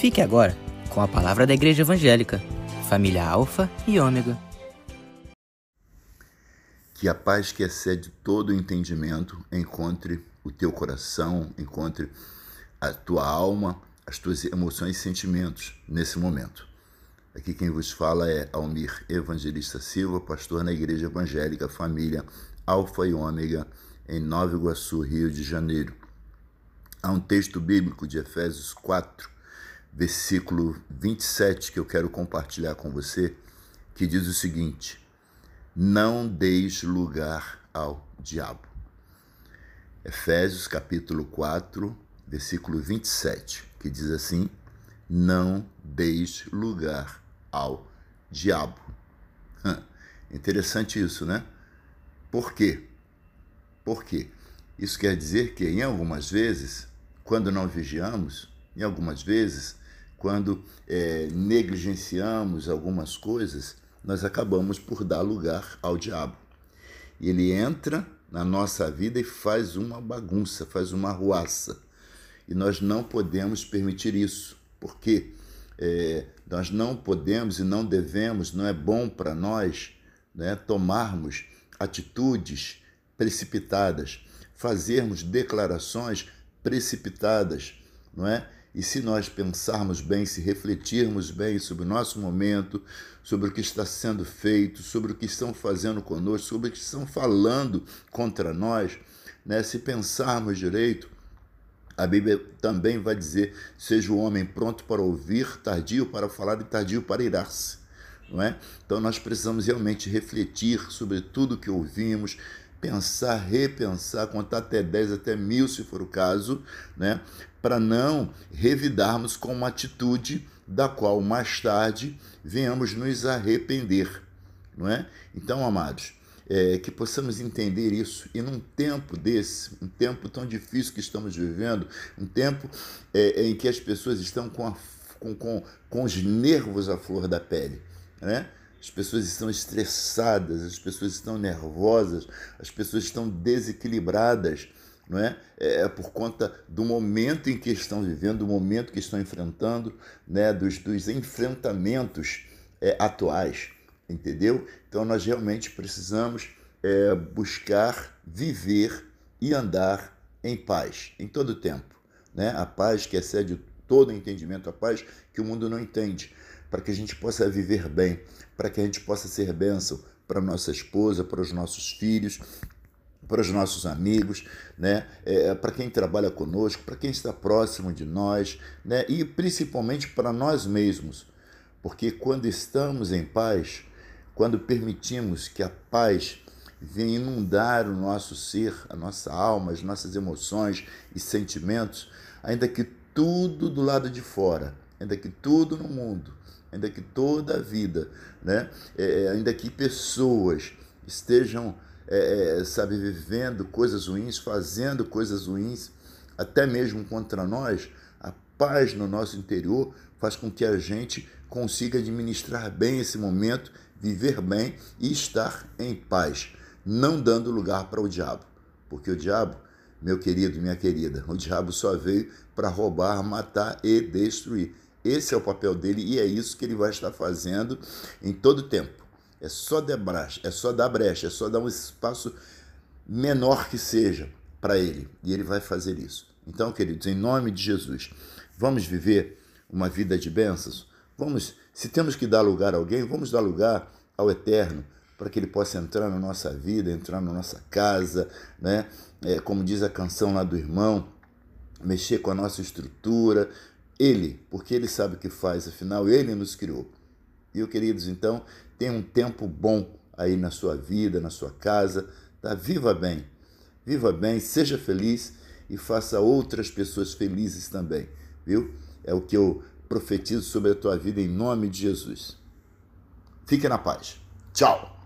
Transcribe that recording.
Fique agora com a palavra da Igreja Evangélica, família Alfa e Ômega. Que a paz que excede todo o entendimento encontre o teu coração, encontre a tua alma, as tuas emoções e sentimentos nesse momento. Aqui quem vos fala é Almir Evangelista Silva, pastor na Igreja Evangélica Família Alfa e Ômega, em Nova Iguaçu, Rio de Janeiro. Há um texto bíblico de Efésios 4, versículo 27, que eu quero compartilhar com você, que diz o seguinte: Não deis lugar ao diabo. Efésios capítulo 4, versículo 27, que diz assim: Não deis lugar ao diabo. Interessante isso, né? Por quê? Por quê? Isso quer dizer que, em algumas vezes, quando não vigiamos, em algumas vezes, quando é, negligenciamos algumas coisas, nós acabamos por dar lugar ao diabo. E ele entra na nossa vida e faz uma bagunça, faz uma ruaça. E nós não podemos permitir isso, porque é, nós não podemos e não devemos, não é bom para nós né, tomarmos atitudes precipitadas, fazermos declarações precipitadas, não é? E se nós pensarmos bem, se refletirmos bem sobre o nosso momento, sobre o que está sendo feito, sobre o que estão fazendo conosco, sobre o que estão falando contra nós, né? se pensarmos direito, a Bíblia também vai dizer: seja o homem pronto para ouvir, tardio para falar e tardio para irar-se. Não é? Então nós precisamos realmente refletir sobre tudo que ouvimos, pensar, repensar, contar até 10, até mil, se for o caso, né? para não revidarmos com uma atitude da qual mais tarde venhamos nos arrepender. Não é? Então, amados, é, que possamos entender isso e num tempo desse, um tempo tão difícil que estamos vivendo, um tempo é, em que as pessoas estão com, a, com, com, com os nervos à flor da pele, né? As pessoas estão estressadas, as pessoas estão nervosas, as pessoas estão desequilibradas, não é? é? É por conta do momento em que estão vivendo, do momento que estão enfrentando, né? dos, dos enfrentamentos é, atuais, entendeu? Então nós realmente precisamos é, buscar viver e andar em paz, em todo o tempo. Né? A paz que excede todo entendimento, a paz que o mundo não entende para que a gente possa viver bem, para que a gente possa ser bênção para nossa esposa, para os nossos filhos, para os nossos amigos, né? É, para quem trabalha conosco, para quem está próximo de nós, né? e principalmente para nós mesmos. Porque quando estamos em paz, quando permitimos que a paz venha inundar o nosso ser, a nossa alma, as nossas emoções e sentimentos, ainda que tudo do lado de fora, ainda que tudo no mundo ainda que toda a vida, né? É, é, ainda que pessoas estejam, é, é, sabe, vivendo coisas ruins, fazendo coisas ruins, até mesmo contra nós, a paz no nosso interior faz com que a gente consiga administrar bem esse momento, viver bem e estar em paz, não dando lugar para o diabo, porque o diabo meu querido, minha querida, o diabo só veio para roubar, matar e destruir. Esse é o papel dele e é isso que ele vai estar fazendo em todo o tempo. É só dar brecha, é só dar brecha, é só dar um espaço menor que seja para ele. E ele vai fazer isso. Então, queridos, em nome de Jesus, vamos viver uma vida de bênçãos? Vamos, se temos que dar lugar a alguém, vamos dar lugar ao Eterno para que ele possa entrar na nossa vida, entrar na nossa casa, né? É, como diz a canção lá do irmão, mexer com a nossa estrutura, ele, porque Ele sabe o que faz, afinal, Ele nos criou. E, queridos, então, tenha um tempo bom aí na sua vida, na sua casa, tá? Viva bem, viva bem, seja feliz e faça outras pessoas felizes também, viu? É o que eu profetizo sobre a tua vida em nome de Jesus. Fique na paz. Tchau!